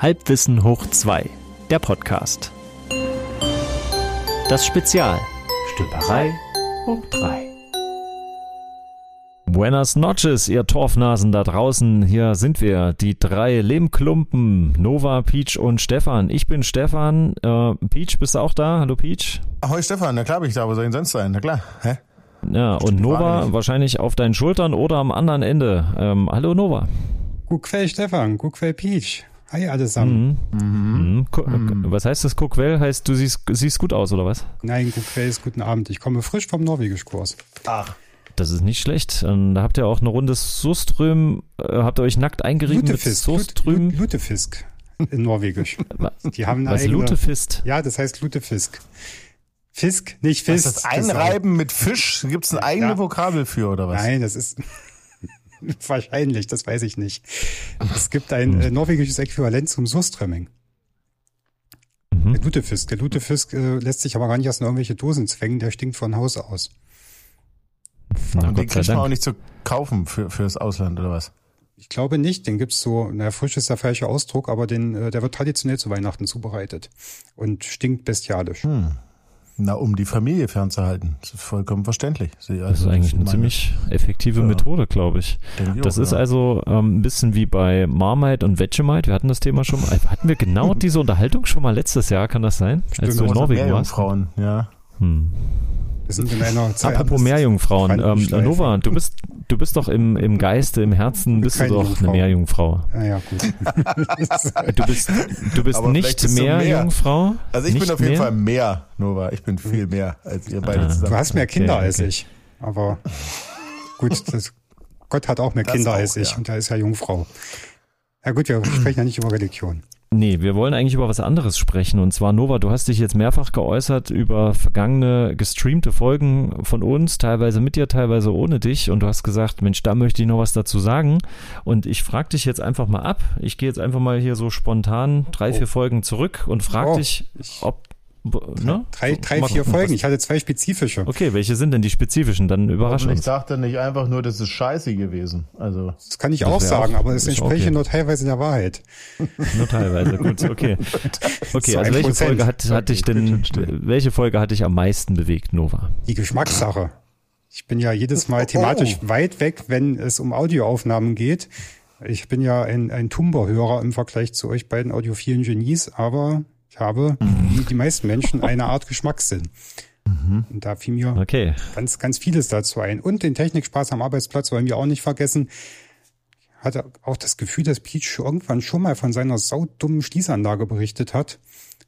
Halbwissen hoch 2, der Podcast. Das Spezial. Stümperei hoch 3. Buenas noches, ihr Torfnasen da draußen. Hier sind wir, die drei Lehmklumpen, Nova, Peach und Stefan. Ich bin Stefan. Äh, Peach, bist du auch da? Hallo Peach. Ahoi Stefan, na klar bin ich da, wo soll ich denn sonst sein? Na klar. Hä? Ja, und Nova wahrscheinlich auf deinen Schultern oder am anderen Ende. Ähm, hallo Nova. Guckwell Stefan, Guckwell Peach. Hi allesamen. Mhm. Mhm. Mhm. Was heißt das Guckwell? Heißt, du siehst, siehst gut aus, oder was? Nein, Guckwell ist guten Abend. Ich komme frisch vom Norwegischkurs. Ach. Das ist nicht schlecht. Und da habt ihr auch eine Runde Soström, äh, habt ihr euch nackt eingerieben Lutefisk, mit Soström? Lutefisk in Norwegisch. Die haben eine Was, eigene, Lutefisk? Ja, das heißt Lutefisk. Fisk, nicht Fisk. Was, das Einreiben mit Fisch? Gibt es ein eigenes ja. Vokabel für, oder was? Nein, das ist wahrscheinlich, das weiß ich nicht. Es gibt ein äh, norwegisches Äquivalent zum Surströmming. Mhm. Der Lutefisk. Der Lutefisk äh, lässt sich aber gar nicht aus irgendwelche Dosen zwängen, der stinkt von Haus aus. Na, und den kriegt man auch nicht zu kaufen für, für das Ausland oder was? Ich glaube nicht, den gibt's so, na frisch ist der falsche Ausdruck, aber den, äh, der wird traditionell zu Weihnachten zubereitet und stinkt bestialisch. Hm. Na, um die Familie fernzuhalten. Das ist vollkommen verständlich. Also, das ist eigentlich eine ziemlich effektive ja. Methode, glaube ich. ich das auch, ist ja. also ähm, ein bisschen wie bei Marmite und Vegemite. Wir hatten das Thema schon mal. Hatten wir genau diese Unterhaltung schon mal letztes Jahr, kann das sein? Stimmt, Als du in Norwegen warst? Frauen, ja. Hm. Wir sind in einer Zeit. Apropos Meerjungfrauen. Ähm, Nova, du bist, du bist doch im, im Geiste, im Herzen, bist du doch Jungfrau. eine Meerjungfrau. Ja, ja, gut. du bist, du bist nicht Meerjungfrau? Also ich bin auf jeden mehr? Fall mehr, Nova. Ich bin viel mehr als ihr beide ah, zusammen. Du hast mehr Kinder okay, als ich. Aber gut, das, Gott hat auch mehr das Kinder auch, als ich ja. und er ist ja Jungfrau. Ja gut, wir sprechen ja nicht über Religion. Nee, wir wollen eigentlich über was anderes sprechen. Und zwar, Nova, du hast dich jetzt mehrfach geäußert über vergangene gestreamte Folgen von uns, teilweise mit dir, teilweise ohne dich. Und du hast gesagt, Mensch, da möchte ich noch was dazu sagen. Und ich frage dich jetzt einfach mal ab. Ich gehe jetzt einfach mal hier so spontan drei, oh. vier Folgen zurück und frage oh, dich, ob Ne? Drei, drei vier Folgen. Ich hatte zwei spezifische. Okay, welche sind denn die spezifischen? Dann überraschen uns. Ich dachte nicht einfach nur, das ist scheiße gewesen. Also das kann ich auch sagen, auch, aber es entspricht okay. nur teilweise der Wahrheit. nur teilweise, gut, okay. Okay, also welche Folge hat, hat dich denn, welche Folge hat dich am meisten bewegt, Nova? Die Geschmackssache. Ich bin ja jedes Mal thematisch oh. weit weg, wenn es um Audioaufnahmen geht. Ich bin ja ein, ein Tumba-Hörer im Vergleich zu euch beiden audiophilen Genies, aber ich habe, mhm. wie die meisten Menschen, eine Art Geschmackssinn. Mhm. Und da fiel mir okay. ganz, ganz vieles dazu ein. Und den Technikspaß am Arbeitsplatz wollen wir auch nicht vergessen. Ich hatte auch das Gefühl, dass Peach irgendwann schon mal von seiner saudummen Schließanlage berichtet hat.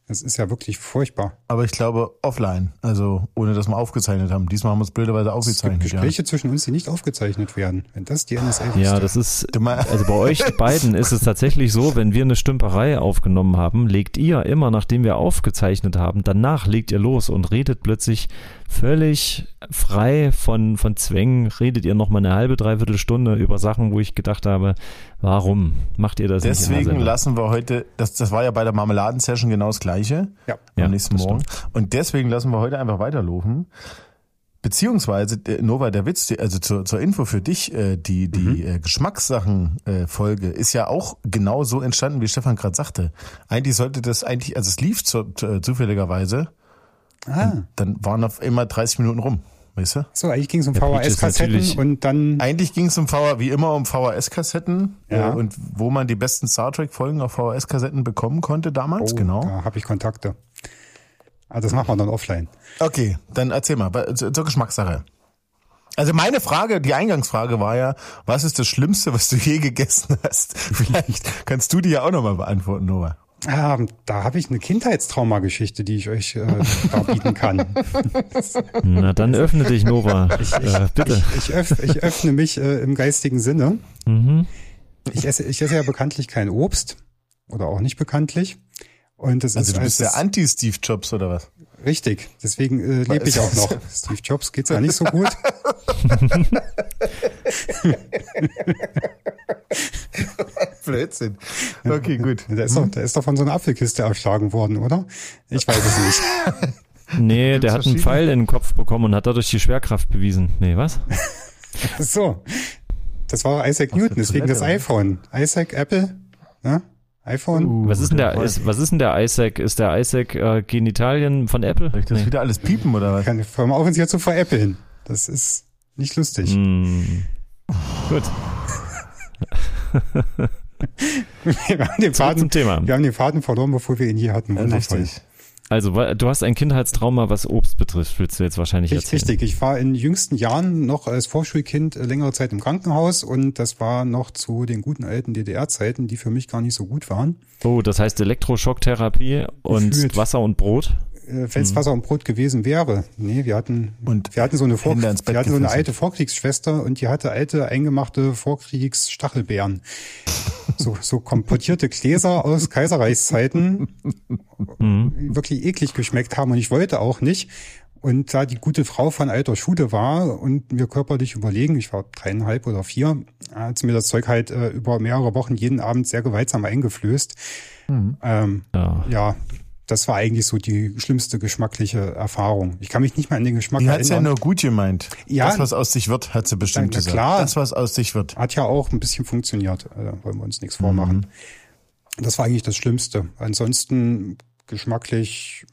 Das ist ja wirklich furchtbar. Aber ich glaube offline, also ohne dass wir aufgezeichnet haben. Diesmal haben wir es blöderweise aufgezeichnet. Es gibt Gespräche ja. zwischen uns, die nicht aufgezeichnet werden. Wenn das die NSA ist. Ja, das ist, also bei euch beiden ist es tatsächlich so, wenn wir eine Stümperei aufgenommen haben, legt ihr immer, nachdem wir aufgezeichnet haben, danach legt ihr los und redet plötzlich völlig frei von, von Zwängen, redet ihr noch mal eine halbe, dreiviertel Stunde über Sachen, wo ich gedacht habe, warum macht ihr das Deswegen lassen wir heute, das, das war ja bei der Marmeladensession genau das Gleiche. Ja. Am ja, nächsten Morgen. Stimmt. Und deswegen lassen wir heute einfach weiterlaufen. Beziehungsweise, Nova, der Witz, also zur, zur Info für dich, äh, die, die mhm. Äh, Geschmackssachen-Folge ist ja auch genau so entstanden, wie Stefan gerade sagte. Eigentlich sollte das eigentlich, also es lief zu, zufälligerweise Ah. dann waren auf immer 30 Minuten rum. Weißt du? So, eigentlich ging es um VHS-Kassetten und dann. Eigentlich ging es um VHS, wie immer um VHS-Kassetten ja. Äh, und wo man die besten Star Trek-Folgen auf VHS-Kassetten bekommen konnte damals, oh, genau. Da habe ich Kontakte. Aber ah, das machen wir dann offline. Okay, dann erzähl mal, zur Geschmackssache. Also meine Frage, die Eingangsfrage war ja, was ist das Schlimmste, was du je gegessen hast? Vielleicht kannst du die ja auch nochmal beantworten, Noah. Ähm, da habe ich eine Kindheitstraumageschichte, die ich euch äh, darbieten kann. Na dann öffne dich, Nova. Ich, ich, äh, bitte. Ich, ich, öff, ich, öffne mich äh, im geistigen Sinne. Mhm. Ich, esse, ich esse ja bekanntlich kein Obst oder auch nicht bekanntlich. Und das also ist, du bist der Anti-Steve Jobs oder was? Richtig, deswegen äh, lebe ich auch noch. Steve Jobs geht's ja nicht so gut. Blödsinn. Okay, gut. Der ist, doch, der ist doch von so einer Apfelkiste erschlagen worden, oder? Ich weiß es nicht. Nee, der hat einen Pfeil in den Kopf bekommen und hat dadurch die Schwerkraft bewiesen. Nee, was? so. Das war Isaac Newton, deswegen das iPhone. Isaac, Apple, ne? iPhone. Uh, was ist denn der, ist, was ist denn der iSac? Ist der iSac äh, Genitalien von Apple? Soll ich das nee. wieder alles piepen oder was? Kann, hör mal auf, uns hier zu veräppeln. Das ist nicht lustig. Mm. Gut. Wir, haben den Faden, Thema. wir haben den Faden verloren, bevor wir ihn hier hatten. Wundervoll. Richtig. Also, du hast ein Kindheitstrauma, was Obst betrifft, willst du jetzt wahrscheinlich erzählen. Richtig, ich war in jüngsten Jahren noch als Vorschulkind längere Zeit im Krankenhaus und das war noch zu den guten alten DDR-Zeiten, die für mich gar nicht so gut waren. Oh, das heißt Elektroschocktherapie und Gefühlt. Wasser und Brot? Äh, wenn es mhm. Wasser und Brot gewesen wäre. Nee, wir hatten, und wir hatten so eine, Vor wir hatten so eine alte Vorkriegsschwester und die hatte alte eingemachte Vorkriegsstachelbeeren. So, so komportierte Gläser aus Kaiserreichszeiten mhm. wirklich eklig geschmeckt haben und ich wollte auch nicht. Und da die gute Frau von alter Schule war und mir körperlich überlegen, ich war dreieinhalb oder vier, hat sie mir das Zeug halt äh, über mehrere Wochen jeden Abend sehr gewaltsam eingeflößt. Mhm. Ähm, ja. ja, das war eigentlich so die schlimmste geschmackliche Erfahrung. Ich kann mich nicht mehr an den Geschmack die erinnern. Die hat's ja nur gut gemeint. Ja, das, was aus sich wird, hat sie bestimmt na, na gesagt. Klar, das, was aus sich wird. Hat ja auch ein bisschen funktioniert. Da also wollen wir uns nichts vormachen. Mhm. Das war eigentlich das Schlimmste. Ansonsten geschmacklich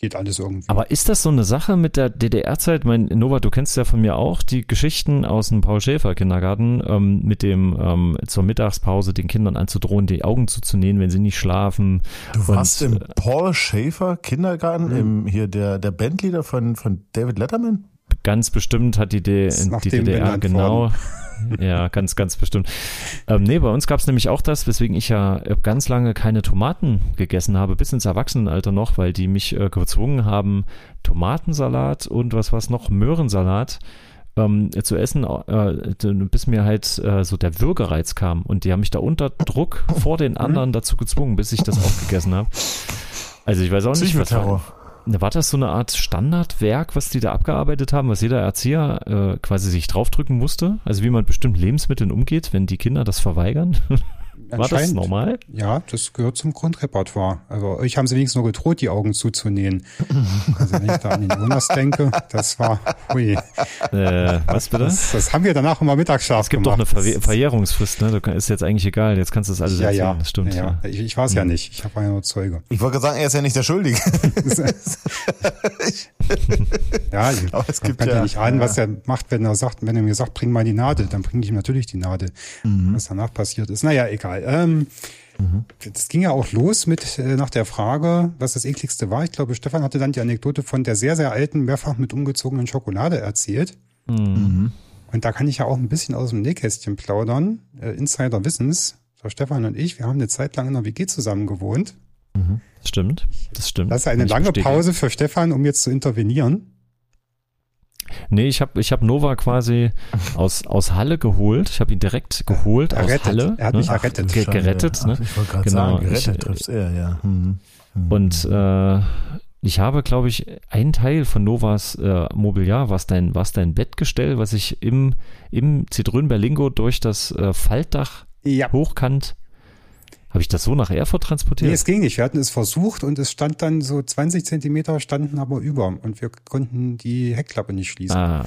geht alles irgendwie. Aber ist das so eine Sache mit der DDR-Zeit? Mein Nova, du kennst ja von mir auch die Geschichten aus dem Paul Schäfer Kindergarten ähm, mit dem ähm, zur Mittagspause den Kindern anzudrohen, die Augen zuzunähen, wenn sie nicht schlafen. Du warst Und, im äh, Paul Schäfer Kindergarten, mhm. im hier der der Bandleader von von David Letterman? Ganz bestimmt hat die, D die DDR genau. ja, ganz, ganz bestimmt. Ähm, nee, bei uns gab es nämlich auch das, weswegen ich ja äh, ganz lange keine Tomaten gegessen habe, bis ins Erwachsenenalter noch, weil die mich äh, gezwungen haben, Tomatensalat und was was noch, Möhrensalat ähm, zu essen, äh, bis mir halt äh, so der Würgereiz kam. Und die haben mich da unter Druck vor den mhm. anderen dazu gezwungen, bis ich das auch gegessen habe. Also ich weiß auch nicht, was war, das so eine Art Standardwerk, was die da abgearbeitet haben, was jeder Erzieher äh, quasi sich draufdrücken musste? Also wie man bestimmt Lebensmitteln umgeht, wenn die Kinder das verweigern? War das normal? Ja, das gehört zum Grundrepertoire. Also euch haben sie wenigstens nur gedroht, die Augen zuzunähen. Also wenn ich da an den Jonas denke, das war, hui. Äh, was bitte? Das, das haben wir danach immer mittagsscharf Es gibt gemacht. doch eine Ver Verjährungsfrist, ne? Du, ist jetzt eigentlich egal, jetzt kannst du das alles ja, erzählen. Ja, das stimmt. Ja, ja. Ich, ich war es ja hm. nicht, ich war ja nur Zeuge. Ich wollte sagen, er ist ja nicht der Schuldige. ja, Aber es gibt kann ja, ja nicht ahnen, was er macht, wenn er sagt, wenn er mir sagt, bring mal die Nadel, dann bringe ich ihm natürlich die Nadel. Mhm. Was danach passiert ist. Naja, egal. Ähm, mhm. Das ging ja auch los mit äh, nach der Frage, was das ekligste war. Ich glaube, Stefan hatte dann die Anekdote von der sehr, sehr alten, mehrfach mit umgezogenen Schokolade erzählt. Mhm. Und da kann ich ja auch ein bisschen aus dem Nähkästchen plaudern. Äh, Insider Wissens, so Stefan und ich, wir haben eine Zeit lang in der WG zusammen gewohnt. Mhm. Stimmt, das stimmt. Das ist eine lange Pause für Stefan, um jetzt zu intervenieren. Nee, ich habe ich hab Nova quasi aus, aus Halle geholt. Ich habe ihn direkt geholt errettet. aus Halle. Er hat mich ne? errettet. Ge gerettet, ne? ich wollte gerade genau. sagen, gerettet trifft er, ja. Hm. Hm. Und äh, ich habe, glaube ich, einen Teil von Novas äh, Mobiliar, was dein, was dein Bettgestell, was ich im, im Zitrön Berlingo durch das äh, Faltdach ja. hochkant habe ich das so nach Erfurt transportiert? Nee, es ging nicht. Wir hatten es versucht und es stand dann so 20 Zentimeter standen aber über und wir konnten die Heckklappe nicht schließen. Ah.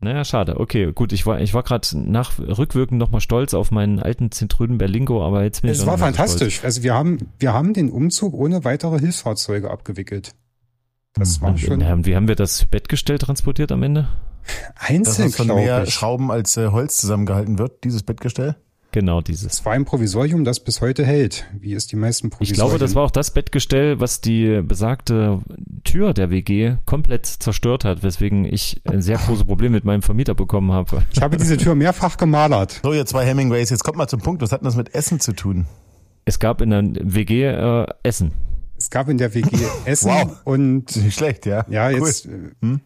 Naja, schade. Okay, gut, ich war, ich war gerade nach rückwirkend nochmal stolz auf meinen alten Zentröden Berlingo, aber jetzt bin es ich. Es war fantastisch. Stolz. Also wir haben, wir haben den Umzug ohne weitere Hilfsfahrzeuge abgewickelt. Das hm. war schon. Und wie haben wir das Bettgestell transportiert am Ende? Einzeln, Dass von mehr ich. Schrauben als äh, Holz zusammengehalten wird, dieses Bettgestell? Genau dieses. Es war ein Provisorium, das bis heute hält, wie es die meisten Provisorien. Ich glaube, das war auch das Bettgestell, was die besagte Tür der WG komplett zerstört hat, weswegen ich ein sehr großes Problem mit meinem Vermieter bekommen habe. Ich habe diese Tür mehrfach gemalert. So, ihr zwei Hemingways, jetzt kommt mal zum Punkt. Was hat das mit Essen zu tun? Es gab in der WG äh, Essen. Es gab in der WG Essen wow. und nicht schlecht, ja. Ja, jetzt cool. hm?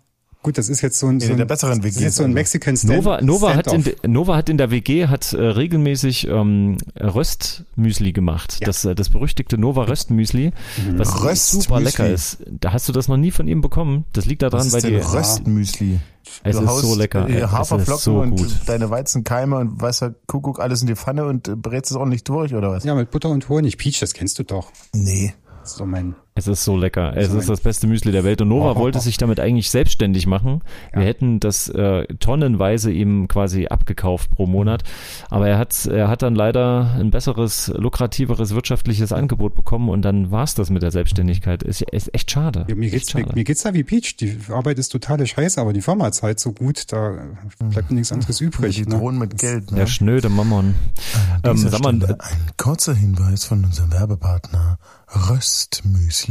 Gut, das ist jetzt so ein, so ein, der besseren WG. Das ist jetzt so ein Mexican Stand Nova, Nova hat in, Nova hat in der WG hat äh, regelmäßig ähm, Röstmüsli gemacht. Ja. Das, äh, das berüchtigte Nova Röstmüsli, mhm. was Röstmüsli. super lecker ist. Da hast du das noch nie von ihm bekommen. Das liegt daran, weil die Röstmüsli. Es du ist so lecker. Haferflocken so und gut. deine Weizenkeime und weißer Kuckuck alles in die Pfanne und brätst es auch nicht durch oder was? Ja, mit Butter und Honig. Peach, das kennst du doch. Nee. Das ist doch mein Es ist so lecker. Es ist das beste Müsli der Welt. Und Nova Oh. wollte sich damit eigentlich selbstständig machen. Wir Ja. hätten das äh, tonnenweise ihm quasi abgekauft pro Monat. Aber er hat, er hat dann leider ein besseres, lukrativeres wirtschaftliches Angebot bekommen und dann war's das mit der Selbstständigkeit. Ist, ist echt schade. Ja, mir, echt geht's, mir, schade. mir geht's da wie Peach. Die Arbeit ist totale Scheiße, aber die Firma zahlt so gut, da bleibt mir nichts anderes übrig. Die Ne? drohen mit Geld. Ne? Der schnöde Mammon. Ähm, sag mal, ein kurzer Hinweis von unserem Werbepartner Röstmüsli.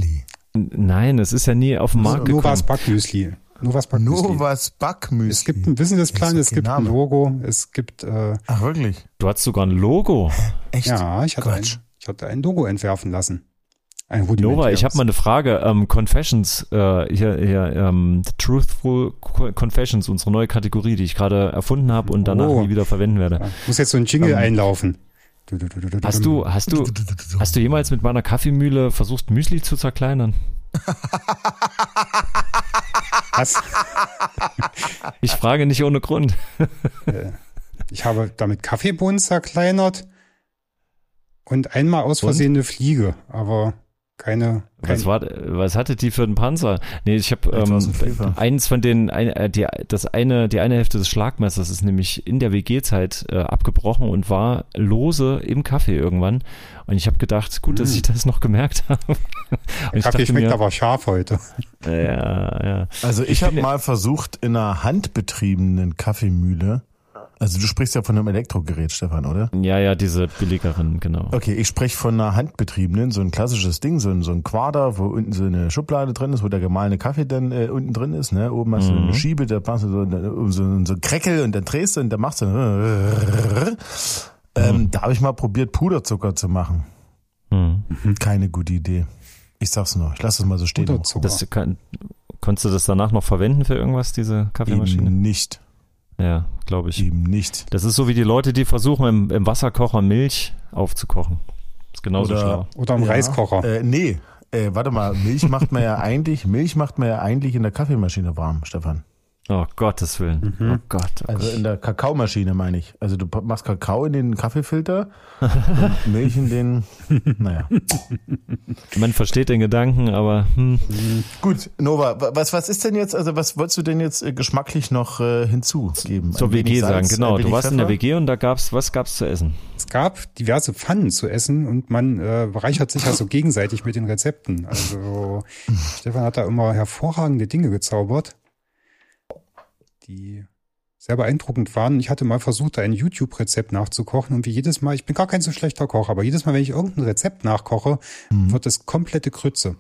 Nein, es ist ja nie auf den Markt gekommen. Novas Backmüsli. Novas Backmüsli. Novas Backmüsli. Es gibt einen Businessplan, Das es gibt kein ein Name. Logo, es gibt, äh, Ach, wirklich? Du hast sogar ein Logo. Echt? ja, ich hatte, ein, ich hatte ein Logo entwerfen lassen. Ein Nova, ich habe mal eine Frage. Ähm, Confessions, äh, hier, hier ähm, Truthful Co- Confessions, unsere neue Kategorie, die ich gerade erfunden habe und danach Oh. nie wieder verwenden werde. Muss jetzt so ein Jingle Ähm, einlaufen. Hast du, hast du, hast du jemals mit meiner Kaffeemühle versucht, Müsli zu zerkleinern? Was? Ich frage nicht ohne Grund. Ich habe damit Kaffeebohnen zerkleinert und einmal aus? Versehen eine Fliege, aber keine. Kein, Was war, was hatte die für einen Panzer? Nee, ich habe ähm, eins von den, ein, äh, die, das eine, die eine Hälfte des Schlagmessers ist nämlich in der WG-Zeit äh, abgebrochen und war lose im Kaffee irgendwann. Und ich habe gedacht, gut, dass Mm. ich das noch gemerkt habe. Und ich Kaffee schmeckt mir, aber scharf heute. ja, ja. Also ich, Ich habe mal versucht, in einer handbetriebenen Kaffeemühle, also du sprichst ja von einem Elektrogerät, Stefan, oder? Ja, ja, diese billigeren, genau. Okay, ich spreche von einer handbetriebenen, so ein klassisches Ding, so ein, so ein Quader, wo unten so eine Schublade drin ist, wo der gemahlene Kaffee dann äh, unten drin ist. Ne? Oben hast du Mhm. eine Schiebe, da machst du so, so, so, so ein Kreckel und dann drehst du und dann machst du. Ähm, Da habe ich mal probiert, Puderzucker zu machen. Hm. Keine gute Idee. Ich sag's nur, ich lasse es mal so stehen. Puderzucker. Das kann, konntest du das danach noch verwenden für irgendwas, diese Kaffeemaschine? Eben nicht. Ja, glaube ich. Eben nicht. Das ist so wie die Leute, die versuchen, im, im Wasserkocher Milch aufzukochen. Ist genauso Oder- schlau. Oder im Ja. Reiskocher. Äh, nee, äh, warte mal, Milch macht man ja eigentlich, Milch macht man ja eigentlich in der Kaffeemaschine warm, Stefan. Oh Gottes Willen. Mhm. Oh Gott. Oh Also Gott. in der Kakaomaschine meine ich. Also du machst Kakao in den Kaffeefilter und Milch in den, naja. Man versteht den Gedanken, aber hm, Gut, Nova, wa- was, was ist denn jetzt, also was wolltest du denn jetzt äh, geschmacklich noch äh, hinzugeben? zur WG sagen, Salz, genau. ein Du warst in der Pfeffer? WG und da gab's, was gab's zu essen? Es gab diverse Pfannen zu essen und man äh, bereichert sich ja so gegenseitig mit den Rezepten. Also Stefan hat da immer hervorragende Dinge gezaubert, die sehr beeindruckend waren. Ich hatte mal versucht, ein YouTube-Rezept nachzukochen und wie jedes Mal, ich bin gar kein so schlechter Koch, aber jedes Mal, wenn ich irgendein Rezept nachkoche, wird das komplette Grütze.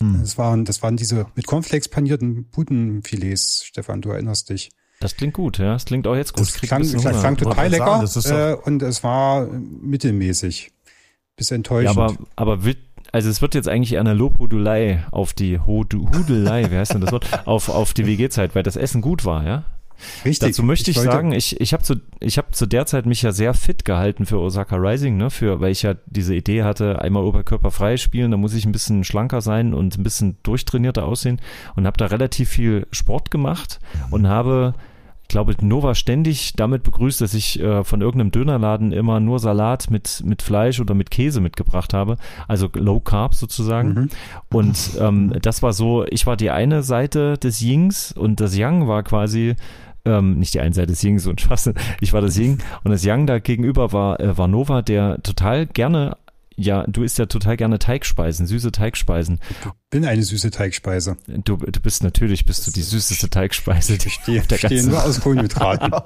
Das waren, das waren diese mit Cornflakes panierten Putenfilets, Stefan, du erinnerst dich. Das klingt gut, ja. Das klingt auch jetzt gut. Das krieg klang, bisschen klang, klang total sagen, lecker doch- äh, und es war mittelmäßig. Bis Ja, enttäuschend. aber, aber wird, also es wird jetzt eigentlich eine Lobhudelei auf die Hudelei, wie heißt denn das Wort? Auf, auf die WG-Zeit, weil das Essen gut war, ja? Richtig. Dazu möchte ich, wollte- sagen, ich, ich habe zu, ich hab zu der Zeit mich ja sehr fit gehalten für Osaka Rising, ne, für, weil ich ja diese Idee hatte, einmal oberkörperfrei spielen, da muss ich ein bisschen schlanker sein und ein bisschen durchtrainierter aussehen und habe da relativ viel Sport gemacht und habe, ich glaube, Nova ständig damit begrüßt, dass ich äh, von irgendeinem Dönerladen immer nur Salat mit, mit Fleisch oder mit Käse mitgebracht habe, also Low Carb sozusagen. Mhm. Und ähm, das war so, ich war die eine Seite des Yings und das Yang war quasi ähm, nicht die eine Seite des Yings und Spaß, ich war das Ying und das Yang da gegenüber war, äh, war Nova, der total gerne, ja, du isst ja total gerne Teigspeisen, süße Teigspeisen. bin eine süße Teigspeise. Du, du bist natürlich, bist du die süßeste Teigspeise. Die Stehe auf der stehe nur aus Kohlenhydraten.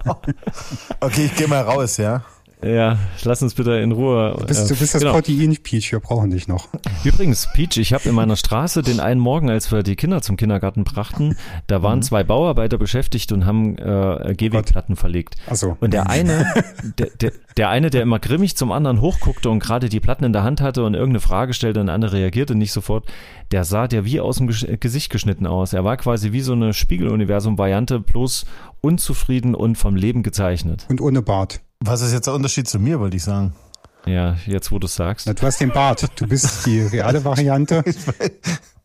Okay, ich gehe mal raus, ja. Ja, lass uns bitte in Ruhe. Du bist, äh, du bist das genau. Protein-Peach, wir brauchen dich noch. Übrigens, Peach, ich habe in meiner Straße den einen Morgen, als wir die Kinder zum Kindergarten brachten, da Mhm. waren zwei Bauarbeiter beschäftigt und haben äh, GW-Platten verlegt. Achso. Und der eine, der, der, der eine, der immer grimmig zum anderen hochguckte und gerade die Platten in der Hand hatte und irgendeine Frage stellte und der andere reagierte nicht sofort, der sah der wie aus dem Gesch- Gesicht geschnitten aus. Er war quasi wie so eine Spiegeluniversum-Variante, bloß unzufrieden und vom Leben gezeichnet. Und ohne Bart. Was ist jetzt der Unterschied zu mir, wollte ich sagen? Ja, jetzt wo du sagst. Na, du hast den Bart. Du bist die reale Variante.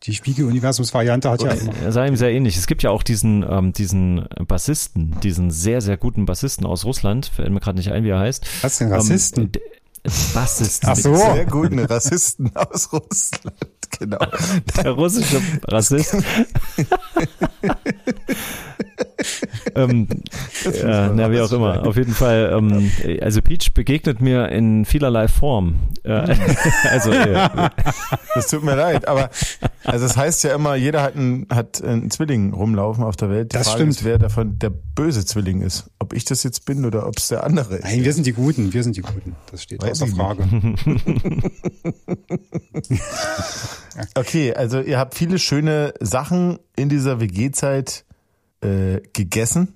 Die Spiegeluniversums-Variante hat ja immer. Er sah ihm sehr ähnlich. Es gibt ja auch diesen, ähm, diesen Bassisten, diesen sehr, sehr guten Bassisten aus Russland, fällt mir gerade nicht ein, wie er heißt. Was denn Rassisten? Ähm, Bassisten. Ach so. Sehr guten Rassisten aus Russland. genau. Der russische Rassist. Ähm, ja, na, wie auch immer. Auf jeden Fall, ähm, also Peach begegnet mir in vielerlei Form. Äh, also, äh, Das tut mir leid, aber also es heißt ja immer, jeder hat einen, hat einen Zwilling rumlaufen auf der Welt. Die Das Frage stimmt. ist, wer davon der böse Zwilling ist. Ob ich das jetzt bin oder ob es der andere ist. Nein, wir sind die Guten, wir sind die Guten. Das steht Weiß außer. Frage. Okay, also ihr habt viele schöne Sachen in dieser WG-Zeit äh, gegessen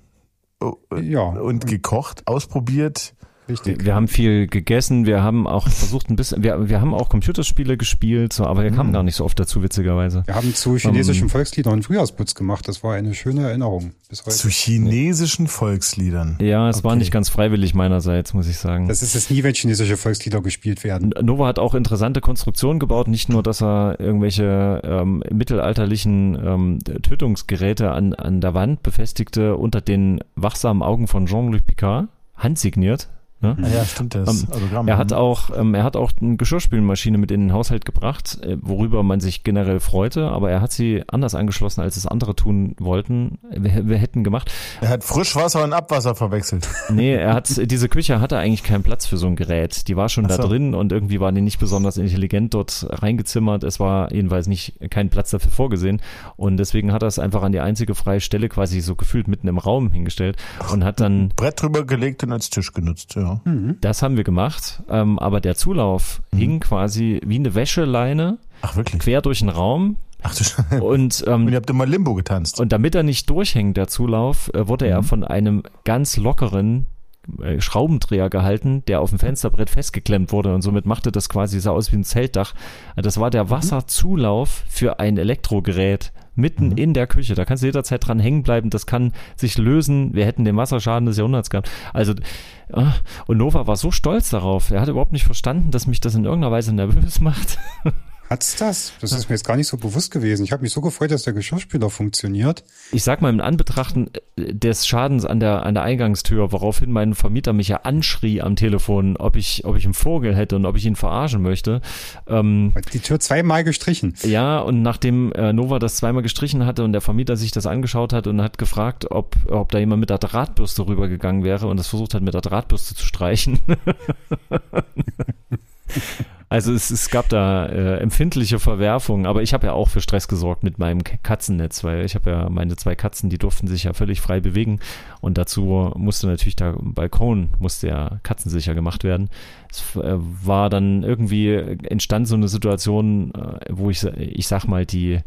oh, Ja. und gekocht, ausprobiert. Richtig. wir haben viel gegessen, wir haben auch versucht ein bisschen, wir, wir haben auch Computerspiele gespielt, so, aber wir kamen gar nicht so oft dazu, witzigerweise. Wir haben zu chinesischen Volksliedern einen Frühjahrsputz gemacht. Das war eine schöne Erinnerung bis heute. Zu chinesischen Volksliedern. Ja, es war Okay. nicht ganz freiwillig meinerseits, muss ich sagen. Das ist es nie, wenn chinesische Volkslieder gespielt werden. Nova hat auch interessante Konstruktionen gebaut, nicht nur, dass er irgendwelche ähm, mittelalterlichen ähm, Tötungsgeräte an, an der Wand befestigte unter den wachsamen Augen von Jean-Luc Picard, handsigniert. Ne? Ah ja, stimmt das. Ähm, Autogramm. Er hat auch, ähm, er hat auch eine Geschirrspülmaschine mit in den Haushalt gebracht, äh, worüber man sich generell freute, aber er hat sie anders angeschlossen, als es andere tun wollten. Wir, wir hätten gemacht. er hat Frischwasser und Abwasser verwechselt. Nee, er hat, diese Küche hatte eigentlich keinen Platz für so ein Gerät. Die war schon Ach da so. drin und irgendwie war die nicht besonders intelligent dort reingezimmert. Es war jedenfalls nicht, kein Platz dafür vorgesehen. Und deswegen hat er es einfach an die einzige freie Stelle quasi so gefühlt mitten im Raum hingestellt und hat dann Brett drüber gelegt und als Tisch genutzt, ja. Das haben wir gemacht, ähm, aber der Zulauf Mhm. hing quasi wie eine Wäscheleine Ach wirklich? quer durch den Raum Ach du Scheiße. und, Und ähm, ihr habt immer Limbo getanzt. und damit er nicht durchhängt, der Zulauf, äh, wurde Mhm. er von einem ganz lockeren äh, Schraubendreher gehalten, der auf dem Fensterbrett festgeklemmt wurde und somit machte das quasi so aus wie ein Zeltdach. Äh, Das war Mhm. der Wasserzulauf für ein Elektrogerät mitten Mhm. in der Küche. Da kannst du jederzeit dran hängen bleiben. Das kann sich lösen. Wir hätten den Wasserschaden des Jahrhunderts gehabt. Also, äh, und Nova war so stolz darauf. Er hat überhaupt nicht verstanden, dass mich das in irgendeiner Weise nervös macht. Hat's das? Das ist mir jetzt gar nicht so bewusst gewesen. Ich habe mich so gefreut, dass der Geschirrspüler funktioniert. Ich sag mal, im Anbetrachten äh, des Schadens an der, an der Eingangstür, woraufhin mein Vermieter mich ja anschrie am Telefon, ob ich, ob ich einen Vogel hätte und ob ich ihn verarschen möchte. Ähm, Hat Die Tür zweimal gestrichen. ja, und nachdem äh, Nova das zweimal gestrichen hatte und der Vermieter sich das angeschaut hat und hat gefragt, ob, ob da jemand mit der Drahtbürste rübergegangen wäre und das versucht hat, mit der Drahtbürste zu streichen. Also es, es gab da äh, empfindliche Verwerfungen, aber ich habe ja auch für Stress gesorgt mit meinem Katzennetz, weil ich habe ja meine zwei Katzen, die durften sich ja völlig frei bewegen und dazu musste natürlich der Balkon musste ja katzensicher gemacht werden. Es äh, war dann irgendwie entstand so eine Situation, äh, wo ich ich sag mal die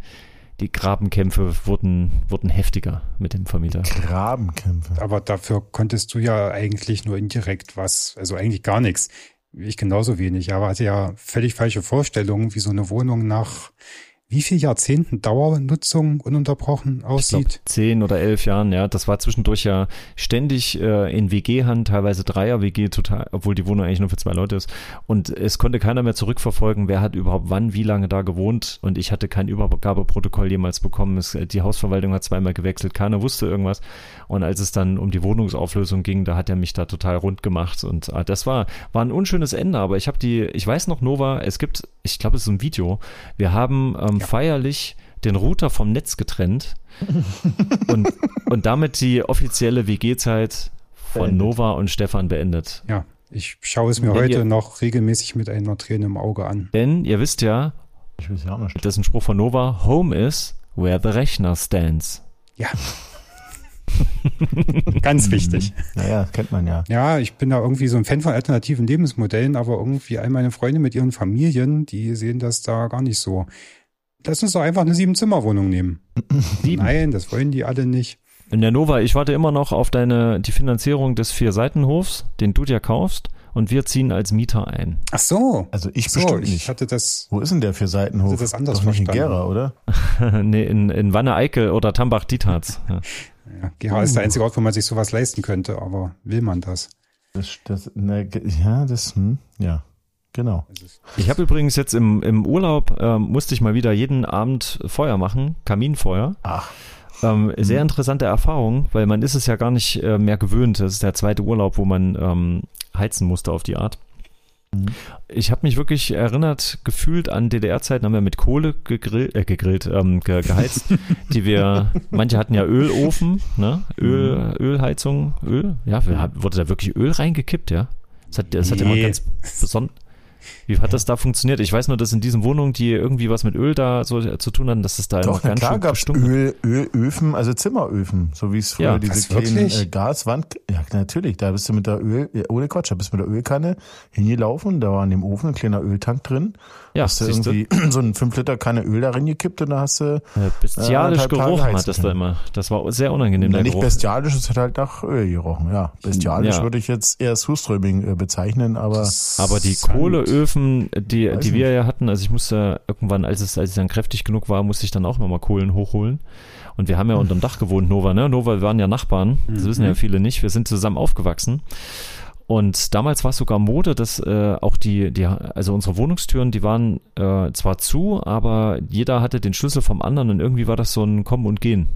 die Grabenkämpfe wurden wurden heftiger mit dem Vermieter. Grabenkämpfe. Aber dafür konntest du ja eigentlich nur indirekt was, also eigentlich gar nichts. Ich genauso wenig, aber hatte ja völlig falsche Vorstellungen, wie so eine Wohnung nach wie viel Jahrzehnten Dauernutzung ununterbrochen Ich glaub, aussieht. zehn oder elf Jahren, ja. Das war zwischendurch ja ständig äh, in WG-Hand, teilweise Dreier-WG, total, obwohl die Wohnung eigentlich nur für zwei Leute ist. Und es konnte keiner mehr zurückverfolgen, wer hat überhaupt wann, wie lange da gewohnt. Und ich hatte kein Übergabeprotokoll jemals bekommen. Es, die Hausverwaltung hat zweimal gewechselt, keiner wusste irgendwas. Und als es dann um die Wohnungsauflösung ging, da hat er mich da total rund gemacht. Und ah, das war, war ein unschönes Ende. Aber ich habe die, ich weiß noch, Nova, es gibt, ich glaube, es ist ein Video. Wir haben ähm, feierlich den Router vom Netz getrennt und, und damit die offizielle WG-Zeit von Beendet. Nova und Stefan beendet. Ja, ich schaue es mir Wenn heute ihr- noch regelmäßig mit einer Träne im Auge an. Denn ihr wisst ja, Ich weiß ja auch nicht. das ist ein Spruch von Nova, Home is where the Rechner stands. Ja. Ganz wichtig. Naja, kennt man ja. Ja, ich bin da irgendwie so ein Fan von alternativen Lebensmodellen, aber irgendwie all meine Freunde mit ihren Familien, die sehen das da gar nicht so. Lass uns doch einfach eine Sieben-Zimmer-Wohnung nehmen. Sieben. Nein, das wollen die alle nicht. In der Nova, ich warte immer noch auf deine, die Finanzierung des Vier-Seitenhofs, den du dir kaufst, und wir ziehen als Mieter ein. Ach so. Also ich so, bestimmt ich nicht. hatte das. Wo ist denn der für Seitenhof? Hatte das anders Doch nicht in verstanden. Gera, oder? nee, in, in Wanne-Eickel oder Tambach-Dietharz. Ja. Ja, GH ist der einzige Ort, wo man sich sowas leisten könnte, aber will man das? Das, das, na, ja, das, hm, ja, genau. Ich habe übrigens jetzt im, im Urlaub, ähm, musste ich mal wieder jeden Abend Feuer machen, Kaminfeuer. Ach, Ähm, sehr interessante Erfahrung, weil man ist es ja gar nicht äh, mehr gewöhnt. Das ist der zweite Urlaub, wo man ähm, heizen musste auf die Art. Ich habe mich wirklich erinnert, gefühlt an DDR-Zeiten haben wir mit Kohle gegrillt, äh, gegrillt, ähm, ge geheizt, die wir, manche hatten ja Ölofen, ne? Öl, Ölheizung, Öl, ja, wurde da wirklich Öl reingekippt, ja? Das hat, das hat immer Nee. ganz besonders. Wie hat das da funktioniert? Ich weiß nur, dass in diesen Wohnungen, die irgendwie was mit Öl da so zu tun hatten, dass das da immer Doch, ganz klar schön gab es gestunken hat. Öl, Ölöfen, also Zimmeröfen, so wie es früher Ja, diese kleinen wirklich? äh, Gaswand. Ja, natürlich, da bist du mit der Öl, ja, ohne Quatsch, da bist du mit der Ölkanne hingelaufen, da war in dem Ofen ein kleiner Öltank drin. Ja, hast du siehst du? irgendwie so einen 5 Liter Kanne Öl da reingekippt und da hast du Äh, Bestialisch Äh, gerochen hat das da immer. Das war sehr unangenehm, Na, der nicht Geruch. bestialisch, es hat halt nach Öl gerochen, ja. Bestialisch Ja. würde ich jetzt eher Surströming äh, bezeichnen, aber Aber die Sand. Kohleöfen, die, Weiß die wir ja hatten, also ich musste irgendwann, als es, als es dann kräftig genug war, musste ich dann auch immer mal Kohlen hochholen. Und wir haben ja unterm Dach gewohnt, Nova, ne? Nova, wir waren ja Nachbarn. Das wissen ja viele nicht. Wir sind zusammen aufgewachsen. Und damals war es sogar Mode, dass äh, auch die, die, also unsere Wohnungstüren, die waren äh, zwar zu, aber jeder hatte den Schlüssel vom anderen und irgendwie war das so ein Kommen und Gehen.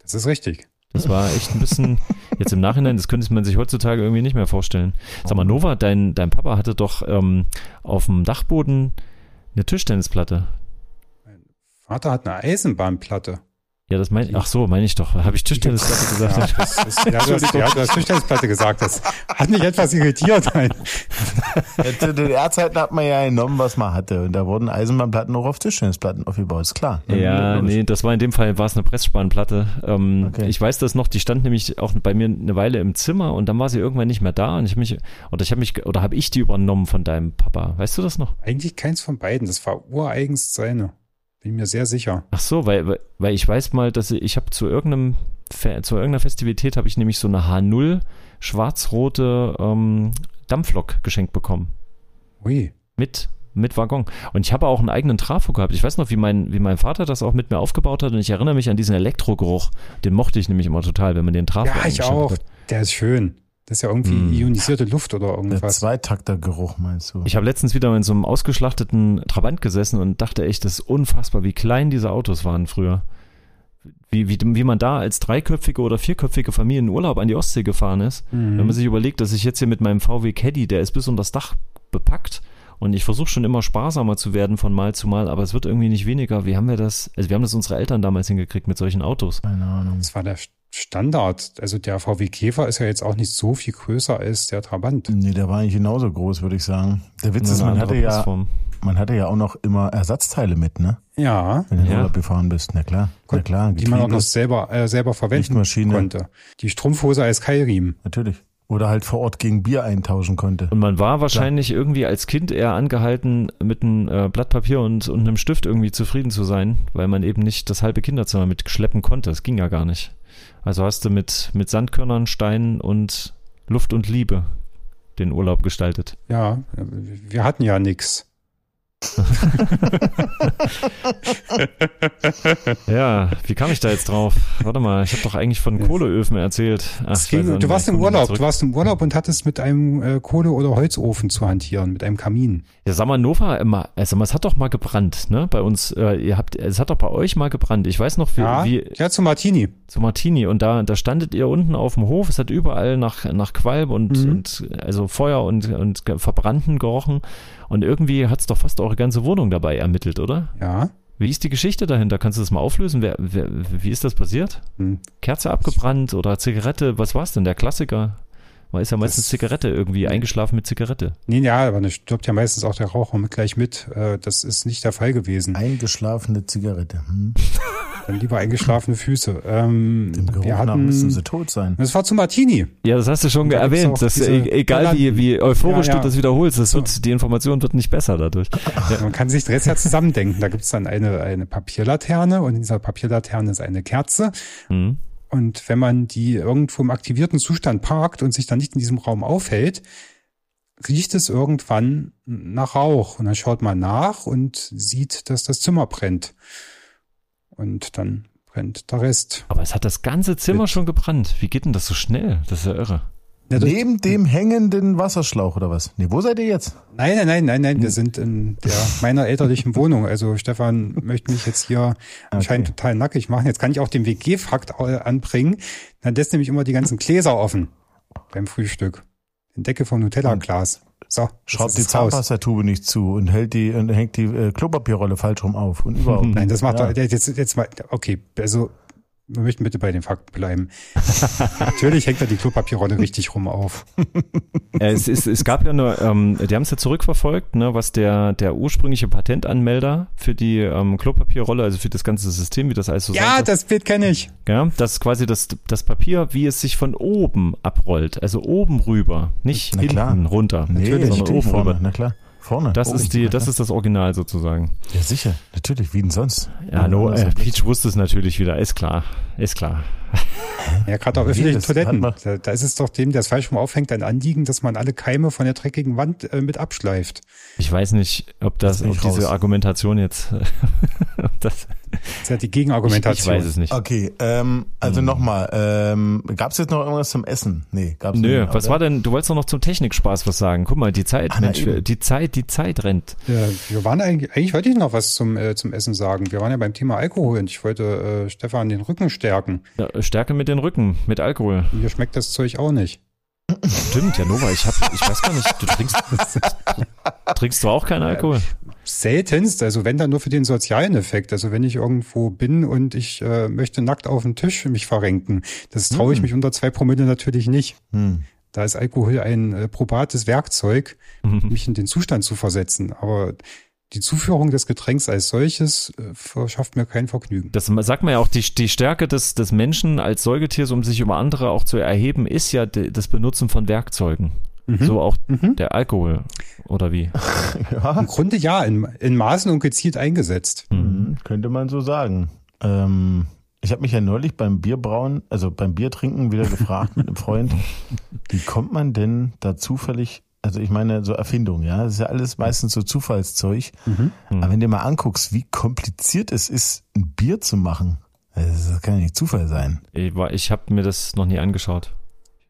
Das ist richtig. Das war echt ein bisschen, jetzt im Nachhinein, das könnte man sich heutzutage irgendwie nicht mehr vorstellen. Sag mal, Nova, dein, dein Papa hatte doch ähm, auf dem Dachboden eine Tischtennisplatte. Vater hat eine Eisenbahnplatte. Ja, das meine ach so, meine ich doch. Habe ich Tischtennisplatte gesagt? Ja, das ist, ja, du hast, ja, du hast Tischtennisplatte gesagt. Das hat mich etwas irritiert. Nein. zu DDR-Zeiten hat man ja genommen, was man hatte. Und da wurden Eisenbahnplatten auch auf Tischtennisplatten aufgebaut, ist klar. Ja, nee, das war in dem Fall, war es eine Pressspanplatte. Ähm, Okay. Ich weiß das noch, die stand nämlich auch bei mir eine Weile im Zimmer und dann war sie irgendwann nicht mehr da und ich mich, oder ich habe mich, oder habe ich die übernommen von deinem Papa? Weißt du das noch? Eigentlich keins von beiden. Das war ureigenst seine. Bin mir sehr sicher. Ach so, weil, weil- ich weiß mal, dass ich, ich habe zu irgendeinem zu irgendeiner Festivität habe ich nämlich so eine H0 schwarz-rote ähm, Dampflok geschenkt bekommen Ui. mit mit Waggon und ich habe auch einen eigenen Trafo gehabt. Ich weiß noch, wie mein wie mein Vater das auch mit mir aufgebaut hat und ich erinnere mich an diesen Elektrogeruch. Den mochte ich nämlich immer total, wenn man den Trafo Ja, ich auch. hat. Der ist schön. Das ist ja irgendwie Hm. ionisierte Luft oder Der irgendwas. Zweitaktergeruch, meinst du? Ich habe letztens wieder in so einem ausgeschlachteten Trabant gesessen und dachte echt, das ist unfassbar, wie klein diese Autos waren früher. Wie, wie, wie man da als dreiköpfige oder vierköpfige Familie in Urlaub an die Ostsee gefahren ist. Mhm. Wenn man sich überlegt, dass ich jetzt hier mit meinem VW Caddy, der ist bis unter das Dach bepackt und ich versuche schon immer sparsamer zu werden von Mal zu Mal, aber es wird irgendwie nicht weniger. Wie haben wir das? Also wir haben das unsere Eltern damals hingekriegt mit solchen Autos. Keine Ahnung. Das war der Standard. Also der VW Käfer ist ja jetzt auch nicht so viel größer als der Trabant. Nee, der war eigentlich genauso groß, würde ich sagen. Der Witz ist, man hatte ja, man hatte ja auch noch immer Ersatzteile mit, ne? Ja, Wenn du in Ja. Urlaub gefahren bist. Na klar, na klar. die man auch noch selber, äh, selber verwenden Lichtmaschine. konnte. Die Strumpfhose als Keilriemen. Natürlich. Oder halt vor Ort gegen Bier eintauschen konnte. Und man war wahrscheinlich irgendwie als Kind eher angehalten, mit einem äh, Blatt Papier und, und einem Stift irgendwie zufrieden zu sein, weil man eben nicht das halbe Kinderzimmer mit schleppen konnte. Das ging ja gar nicht. Also hast du mit, mit Sandkörnern, Steinen und Luft und Liebe den Urlaub gestaltet. Ja, wir hatten ja nix. Ja, wie kam ich da jetzt drauf? Warte mal, ich habe doch eigentlich von Kohleöfen erzählt. Ach, ging, du warst im Urlaub, du warst im Urlaub und hattest mit einem äh, Kohle- oder Holzofen zu hantieren, mit einem Kamin. Ja, sag mal, Nova, immer, also es hat doch mal gebrannt, ne? Bei uns, äh, ihr habt, es hat doch bei euch mal gebrannt. Ich weiß noch, wie, Ja, wie ja, zu Martini. zu Martini und da, da standet ihr unten auf dem Hof, es hat überall nach, nach Qualm und, Mhm. und also Feuer und, und Verbrannten gerochen und irgendwie hat's doch fast eure ganze Wohnung dabei ermittelt, oder? Ja. Wie ist die Geschichte dahinter? Kannst du das mal auflösen? Wer, wer, wie ist das passiert? Hm. Kerze abgebrannt oder Zigarette? Was war's denn? Der Klassiker? Man ist ja meistens Das- Zigarette irgendwie eingeschlafen mit Zigarette. Nee, ja, aber da stirbt ja meistens auch der Raucher mit gleich mit. Äh, Das ist nicht der Fall gewesen. Eingeschlafene Zigarette. Hm. Dann lieber eingeschlafene Füße. Ähm, Dem Geruch wir nach müssen hatten, sie tot sein. das war zu Martini. Ja, das hast du schon Da erwähnt. auch Das, diese e- egal wie, wie euphorisch Ja, ja. du das wiederholst, das wird, die Information wird nicht besser dadurch. Man kann sich das ja zusammendenken. Da gibt's dann eine, eine Papierlaterne und in dieser Papierlaterne ist eine Kerze. Mhm. Und wenn man die irgendwo im aktivierten Zustand parkt und sich dann nicht in diesem Raum aufhält, riecht es irgendwann nach Rauch. Und dann schaut man nach und sieht, dass das Zimmer brennt. Und dann brennt der Rest. Aber es hat das ganze Zimmer schon gebrannt. Wie geht denn das so schnell? Das ist ja irre. Das, Neben dem hängenden Wasserschlauch oder was? Nee, wo seid ihr jetzt? nein, nein, nein, nein, nein, wir sind in der meiner elterlichen Wohnung. Also Stefan möchte mich jetzt hier anscheinend total nackig machen. Jetzt kann ich auch den WG-Fakt anbringen. Dann lässt nämlich immer die ganzen Gläser offen beim Frühstück. Den Deckel vom Nutella-Glas. So, schraubt die Zahnpastatube nicht zu und hält die und hängt die äh, Klopapierrolle falsch rum auf und überhaupt. Nein, das macht ja. doch jetzt jetzt mal okay, also wir möchten bitte bei den Fakten bleiben. Natürlich hängt da die Klopapierrolle richtig rum auf. es, ist, es gab ja nur, ähm, die haben es ja zurückverfolgt, ne, was der, der ursprüngliche Patentanmelder für die ähm, Klopapierrolle, also für das ganze System, wie das alles so Ja, sagte, das Bild kenne ich. Ja, das ist quasi das, das Papier, wie es sich von oben abrollt. Also oben rüber, nicht Na hinten klar. runter. Nee, Natürlich, sondern oben rüber. Na klar. Vorne. Das ist die, das ist das Original sozusagen. Ja, sicher. Natürlich. Wie denn sonst? Ja, no, äh, Peach wusste es natürlich wieder. Ist klar. Ist klar. Ja, gerade auf öffentlichen Toiletten. Da, da, ist es doch dem, der es falsch rum aufhängt, ein Anliegen, dass man alle Keime von der dreckigen Wand äh, mit abschleift. Ich weiß nicht, ob das, das ob diese. Argumentation jetzt, ob das, das ist ja die Gegenargumentation. Ich, ich weiß es nicht. Okay, ähm, also hm. nochmal, ähm, gab es jetzt noch irgendwas zum Essen? Nee, gab's Nö, nicht. was war denn, du wolltest doch noch zum Technikspaß was sagen. Guck mal, die Zeit, ah, Mensch, na, die Zeit, die Zeit rennt. Ja, wir waren eigentlich, eigentlich wollte ich noch was zum, äh, zum Essen sagen. Wir waren ja beim Thema Alkohol und ich wollte äh, Stefan den Rücken stärken. Ja, Stärke mit den Rücken, mit Alkohol. Mir schmeckt das Zeug auch nicht. Stimmt, ja, Nova, ich hab, ich weiß gar nicht, du trinkst, trinkst du auch keinen Alkohol? Seltenst, also wenn dann nur für den sozialen Effekt. Also wenn ich irgendwo bin und ich äh, möchte nackt auf den Tisch mich verrenken, das traue ich hm. mich unter zwei Promille natürlich nicht. Hm. Da ist Alkohol ein äh, probates Werkzeug, mhm. mich in den Zustand zu versetzen. Aber die Zuführung des Getränks als solches äh, verschafft mir kein Vergnügen. Das sagt man ja auch, die, die Stärke des, des Menschen als Säugetiers, um sich über andere auch zu erheben, ist ja das Benutzen von Werkzeugen. Mhm. So auch mhm. der Alkohol, oder wie? ja. Im Grunde ja, in, in Maßen und gezielt eingesetzt. Mhm. Könnte man so sagen. Ähm, ich habe mich ja neulich beim Bierbrauen, also beim Biertrinken wieder gefragt mit einem Freund, wie kommt man denn da zufällig also ich meine, so Erfindung, ja, das ist ja alles meistens so Zufallszeug. Mhm. Aber wenn du mal anguckst, wie kompliziert es ist, ein Bier zu machen, das kann ja nicht Zufall sein. Ich, ich habe mir das noch nie angeschaut.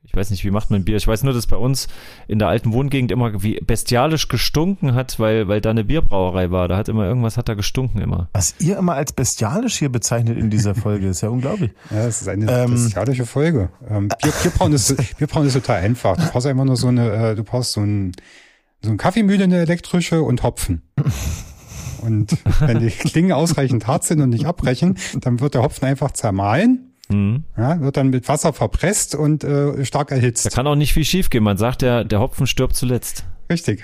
Ich weiß nicht, wie macht man Bier. Ich weiß nur, dass bei uns in der alten Wohngegend immer wie bestialisch gestunken hat, weil, weil da eine Bierbrauerei war. Da hat immer irgendwas hat da gestunken immer. Was ihr immer als bestialisch hier bezeichnet in dieser Folge, ist ja unglaublich. Ja, es ist eine ähm, bestialische Folge. Ähm, Bier, Bierbrauen ist, Bierbrauen ist total einfach. Du brauchst einfach nur so eine, äh, du brauchst so ein, so ein Kaffeemühle, eine elektrische und Hopfen. Und wenn die Klingen ausreichend hart sind und nicht abbrechen, dann wird der Hopfen einfach zermahlen Mhm. Ja, wird dann mit Wasser verpresst und äh, stark erhitzt. Da kann auch nicht viel schiefgehen. Man sagt ja, der Hopfen stirbt zuletzt. Richtig.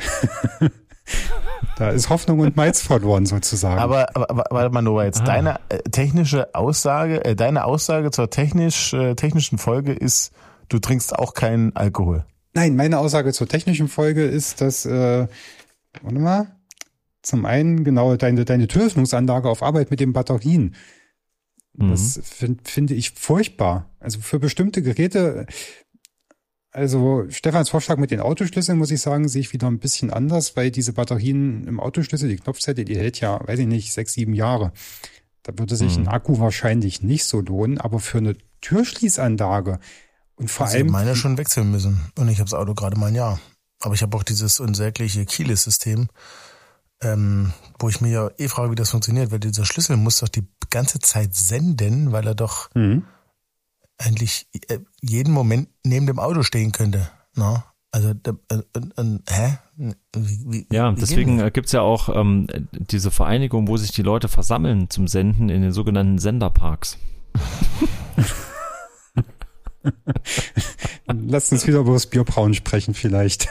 da ist Hoffnung und Malz verloren sozusagen. Aber, aber, aber warte mal, Noah, jetzt ah. deine äh, technische Aussage, äh, deine Aussage zur technisch, äh, technischen Folge ist, du trinkst auch keinen Alkohol. Nein, meine Aussage zur technischen Folge ist, dass, äh, warte mal, zum einen genau deine, deine Türöffnungsanlage auf Arbeit mit den Batterien Mhm. Das finde find ich furchtbar. Also für bestimmte Geräte, also Stefans Vorschlag mit den Autoschlüsseln, muss ich sagen, sehe ich wieder ein bisschen anders, weil diese Batterien im Autoschlüssel, die Knopfzelle, die hält ja, weiß ich nicht, sechs, sieben Jahre. Da würde sich mhm. ein Akku wahrscheinlich nicht so lohnen, aber für eine Türschließanlage und vor also allem. Ich meine schon wechseln müssen. Und ich habe das Auto gerade mal ein Jahr. Aber ich habe auch dieses unsägliche Keyless-System ähm, wo ich mir ja eh frage, wie das funktioniert, weil dieser Schlüssel muss doch die ganze Zeit senden, weil er doch mhm. eigentlich äh, jeden Moment neben dem Auto stehen könnte. No? Also, äh, äh, äh, hä? Wie, wie, ja, deswegen äh, gibt's ja auch ähm, diese Vereinigung, wo sich die Leute versammeln zum Senden in den sogenannten Senderparks. Lasst uns wieder über das Bierbrauen sprechen vielleicht.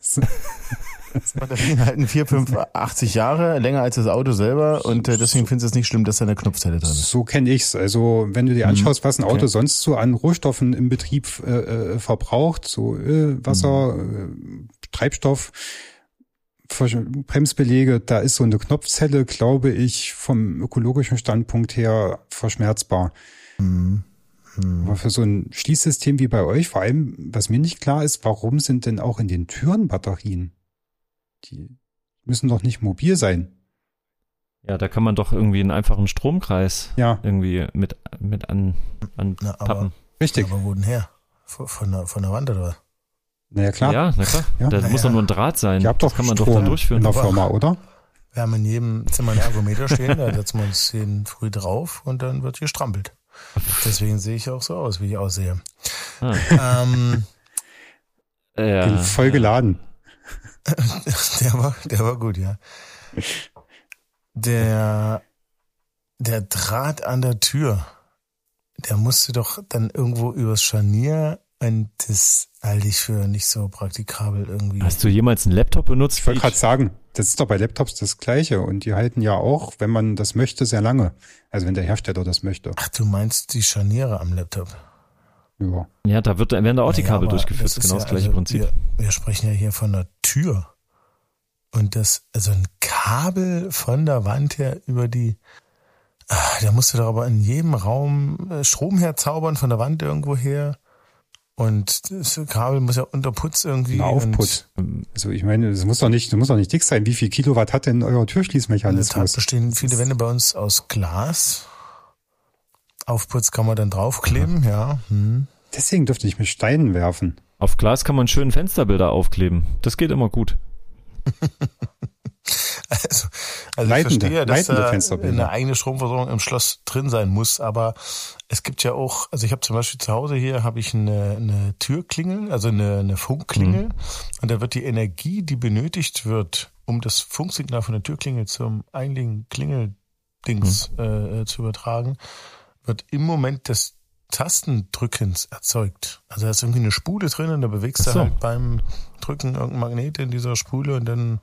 Batterien halten 4, 5, 80 Jahre, länger als das Auto selber und äh, deswegen findest du es nicht schlimm, dass da eine Knopfzelle drin ist. So kenne ich's. Also wenn du dir anschaust, was ein Auto okay. sonst so an Rohstoffen im Betrieb äh, äh, verbraucht, so Öl, Wasser, mhm. äh, Treibstoff, Bremsbelege, da ist so eine Knopfzelle, glaube ich, vom ökologischen Standpunkt her verschmerzbar. Mhm. Mhm. Aber für so ein Schließsystem wie bei euch, vor allem, was mir nicht klar ist, warum sind denn auch in den Türen Batterien? Die müssen doch nicht mobil sein. Ja, da kann man doch irgendwie einen einfachen Stromkreis ja. irgendwie mit, mit an, an Na, aber, Richtig. Aber wo denn her? Von, von, der, von der Wand oder Naja, klar. Ja, na klar. Ja. Da na muss doch nur ein Draht sein. Ihr habt doch das kann man Strom doch da durchführen. In der Firma, oder? Wir haben in jedem Zimmer einen Ergometer stehen, da setzen wir uns jeden früh drauf und dann wird gestrampelt. Deswegen sehe ich auch so aus, wie ich aussehe. Ah. Ähm, ja. Bin voll geladen. Der war, der war gut, ja. Der, der Draht an der Tür, der musste doch dann irgendwo übers Scharnier und das halte ich für nicht so praktikabel irgendwie. Hast du jemals einen Laptop benutzt? Ich wollte gerade sagen, das ist doch bei Laptops das Gleiche und die halten ja auch, wenn man das möchte, sehr lange. Also wenn der Hersteller das möchte. Ach, du meinst die Scharniere am Laptop? Ja. Ja, da wird, werden da auch die Naja, Kabel aber durchgeführt, genau das ja, gleiche also Prinzip. Wir, wir sprechen ja hier von einer Tür. Und das, also ein Kabel von der Wand her über die, ah, da musst du doch aber in jedem Raum äh, Strom herzaubern von der Wand irgendwo her. Und das Kabel muss ja unter Putz irgendwie. Ein Aufputz. Also ich meine, es muss doch nicht, das muss doch nicht dick sein. Wie viel Kilowatt hat denn euer Und in der Tat Türschließmechanismus? bestehen viele Wände bei uns aus Glas. Aufputz kann man dann draufkleben, ja. Hm. Deswegen dürfte ich mit Steinen werfen. Auf Glas kann man schön Fensterbilder aufkleben. Das geht immer gut. Also, also Leitende- ich verstehe, dass da eine eigene Stromversorgung im Schloss drin sein muss, aber es gibt ja auch, also ich habe zum Beispiel zu Hause hier habe ich eine, eine Türklingel, also eine, eine Funkklingel und da wird die Energie, die benötigt wird, um das Funksignal von der Türklingel zum eigentlichen Klingeldings äh, zu übertragen, wird im Moment des Tastendrückens erzeugt. Also da ist irgendwie eine Spule drin und da bewegst Ach du so. halt beim Drücken irgendein Magnet in dieser Spule und dann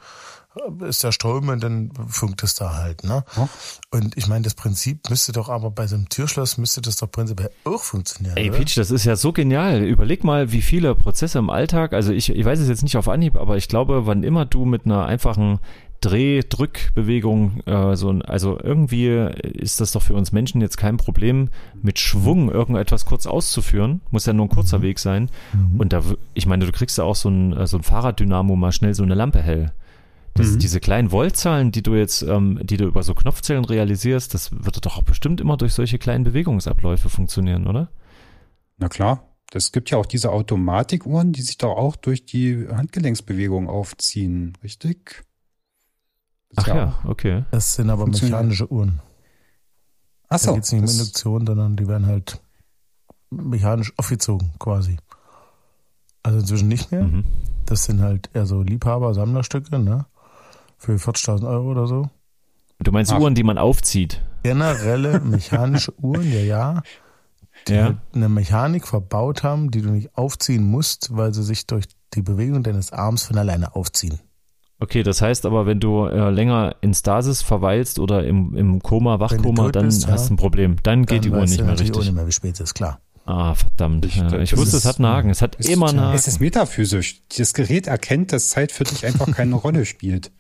ist der Strom und dann funkt es da halt. Ne? Ja. Und ich meine, das Prinzip müsste doch aber bei so einem Türschloss müsste das doch prinzipiell auch funktionieren. Ey? Peach, das ist ja so genial. Überleg mal, wie viele Prozesse im Alltag, also ich, ich weiß es jetzt nicht auf Anhieb, aber ich glaube, wann immer du mit einer einfachen Dreh-Drück-Bewegung, äh, so also irgendwie ist das doch für uns Menschen jetzt kein Problem, mit Schwung irgendetwas kurz auszuführen. Muss ja nur ein kurzer Weg sein. Und da, ich meine, du kriegst ja auch so ein, äh, so ein Fahrraddynamo mal schnell so eine Lampe hell. Das, Mhm. Diese kleinen Voltzahlen, die du jetzt, ähm, die du über so Knopfzellen realisierst, das wird doch auch bestimmt immer durch solche kleinen Bewegungsabläufe funktionieren, oder? Na klar. Es gibt ja auch diese Automatikuhren, die sich doch auch durch die Handgelenksbewegung aufziehen, richtig? Das Ach ist ja, okay. Das sind aber mechanische Uhren. Ach Da so. geht's nicht um Induktion, sondern die werden halt mechanisch aufgezogen quasi. Also inzwischen nicht mehr. Mhm. Das sind halt eher so Liebhaber-Sammlerstücke, ne? Für 40.000 Euro oder so. Du meinst Ach. Uhren, die man aufzieht? Generelle mechanische Uhren, ja, ja. Die Ja. halt eine Mechanik verbaut haben, die du nicht aufziehen musst, weil sie sich durch die Bewegung deines Arms von alleine aufziehen. Okay, das heißt aber, wenn du äh, länger in Stasis verweilst oder im, im Koma, Wachkoma, dann bist, ja, hast du ein Problem. Dann geht die Dann Uhr nicht mehr natürlich auch richtig. nicht mehr, wie spät es ist, klar. Ah, verdammt. Ich- ja, ich das wusste, ist- es hat einen Haken. Es hat Ist- immer einen Es ist Haken. metaphysisch. Das Gerät erkennt, dass Zeit für dich einfach keine Rolle spielt.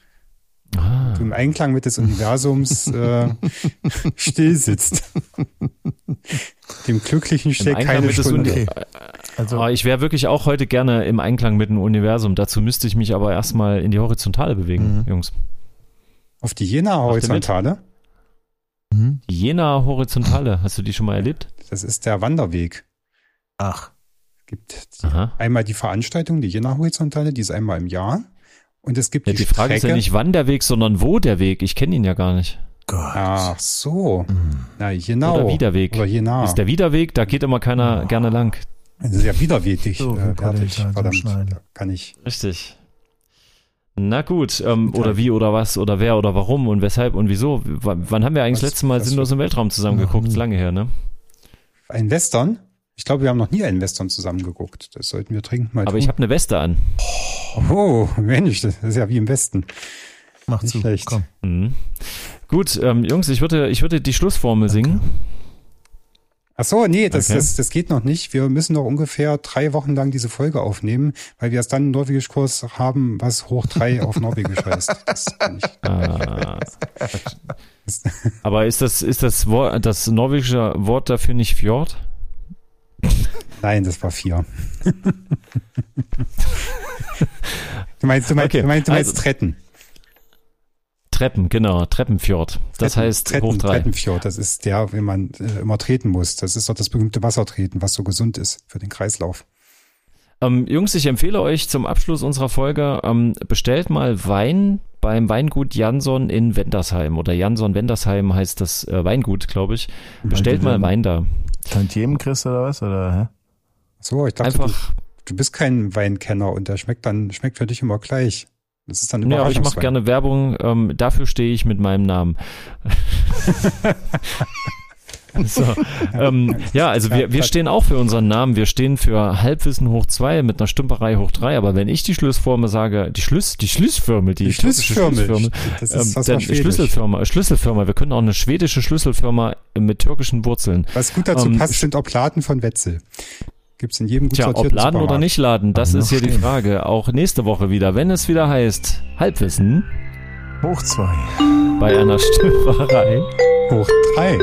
Ah, Du im Einklang mit des Universums äh, still sitzt. Dem Glücklichen Einklang keine Stunde. Okay. Also Ah, ich wäre wirklich auch heute gerne im Einklang mit dem Universum. Dazu müsste ich mich aber erstmal in die Horizontale bewegen, Mhm. Jungs. Auf die Jena-Horizontale, mhm. Die Jena Horizontale, hast du die schon mal erlebt? das ist der Wanderweg. ach, Es gibt die, Aha. einmal die Veranstaltung, die Jena-Horizontale, die ist einmal im Jahr. Und es gibt Ja, die, die Frage ist Strecke. ja nicht, wann der Weg, sondern wo der Weg. Ich kenne ihn ja gar nicht. Gott. Ach so. Mhm. Na, Jena. Oder Widerweg. Oder Jena. Ist der Widerweg, da geht immer keiner gerne lang. Das ist ja widerwärtig. So, äh, fertig. Verdammt. Kann ich. Richtig. Na gut, ähm, oder wie oder was oder wer oder warum und weshalb und wieso? W wann haben wir eigentlich das letzte Mal sinnlos im Weltraum zusammengeguckt? Nie. lange her, ne? Ein Western? Ich glaube, wir haben noch nie einen Western zusammengeguckt. Das sollten wir dringend mal Aber tun. ich habe eine Weste an. Oh, Mensch, das ist ja wie im Westen. Mach Nicht zu. schlecht. Komm. Mhm. Gut, ähm, Jungs, ich würde, ich würde die Schlussformel singen. Ach so, nee, das, Okay. das, das geht noch nicht. Wir müssen noch ungefähr drei Wochen lang diese Folge aufnehmen, weil wir erst dann einen Norwegisch-Kurs haben, was hoch drei auf Norwegisch heißt. Das kann ich. Ah. Aber ist das, ist das Wort, das norwegische Wort dafür nicht Fjord? Nein, das war vier. du meinst, du meinst, Okay, du meinst, du meinst also- Tretten. Treppen, genau, Treppenfjord. Das Tretten, heißt Tretten, hoch drei. Trettenfjord, das ist der, wenn man äh, immer treten muss. Das ist doch das berühmte Wassertreten, was so gesund ist für den Kreislauf. Ähm, Jungs, ich empfehle euch zum Abschluss unserer Folge, ähm, bestellt mal Wein beim Weingut Jansson in Wendersheim. Oder Jansson Wendersheim heißt das äh, Weingut, glaube ich. Bestellt mal Wein da. Tantiemen kriegst du oder was? Oder, hä? So, ich dachte, du, Einfach, du bist kein Weinkenner und der schmeckt dann, schmeckt für dich immer gleich. Das ist dann Ja, aber ich mache gerne Werbung. Ähm, dafür stehe ich mit meinem Namen. So, ähm, ja, also wir, wir stehen auch für unseren Namen. Wir stehen für Halbwissen hoch zwei mit einer Stümperei hoch drei. Aber wenn ich die Schlussformel sage, die Schluss, die Schlüsselfirma, die, Die Schlüsselfirma. Schlüsselfirma, Das ähm, ist was dann auf Schwedisch. Schlüsselfirma, Schlüsselfirma. Wir können auch eine schwedische Schlüsselfirma mit türkischen Wurzeln. Was gut dazu Ähm, passt, sind Obladen von Wetzel. Gibt's in jedem gut Tja, ob laden oder Supermarkt. nicht laden, das Haben ist hier die stehen. Frage. Auch nächste Woche wieder, wenn es wieder heißt Halbwissen Hoch zwei. bei einer Stümperei. Hoch drei.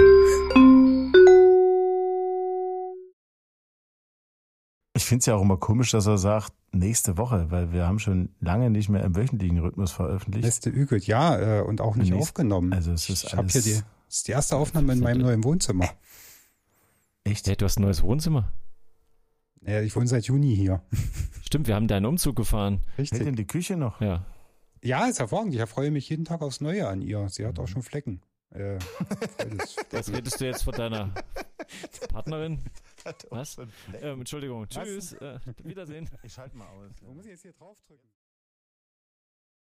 Ich finde es ja auch immer komisch, dass er sagt, nächste Woche, weil wir haben schon lange nicht mehr im wöchentlichen Rhythmus veröffentlicht. Letzte Ügelt, ja, äh, und auch nicht Nächst- aufgenommen. also es ist ich habe alles- hier die, das ist die erste Aufnahme in meinem neuen Wohnzimmer. Echt? Hey, du hast ein neues Wohnzimmer. Ja, ich wohne seit Juni hier. Stimmt, wir haben deinen Umzug gefahren. Hält Richtig. denn die Küche noch? Ja. Ja, ist hervorragend. Ich freue mich jeden Tag aufs Neue an ihr. Sie hat auch schon Flecken. Äh, Was redest du jetzt von deiner Partnerin? Was? Ähm, Entschuldigung. Tschüss. Äh, Wiedersehen. Ich schalte mal aus. Wo muss ich jetzt hier draufdrücken?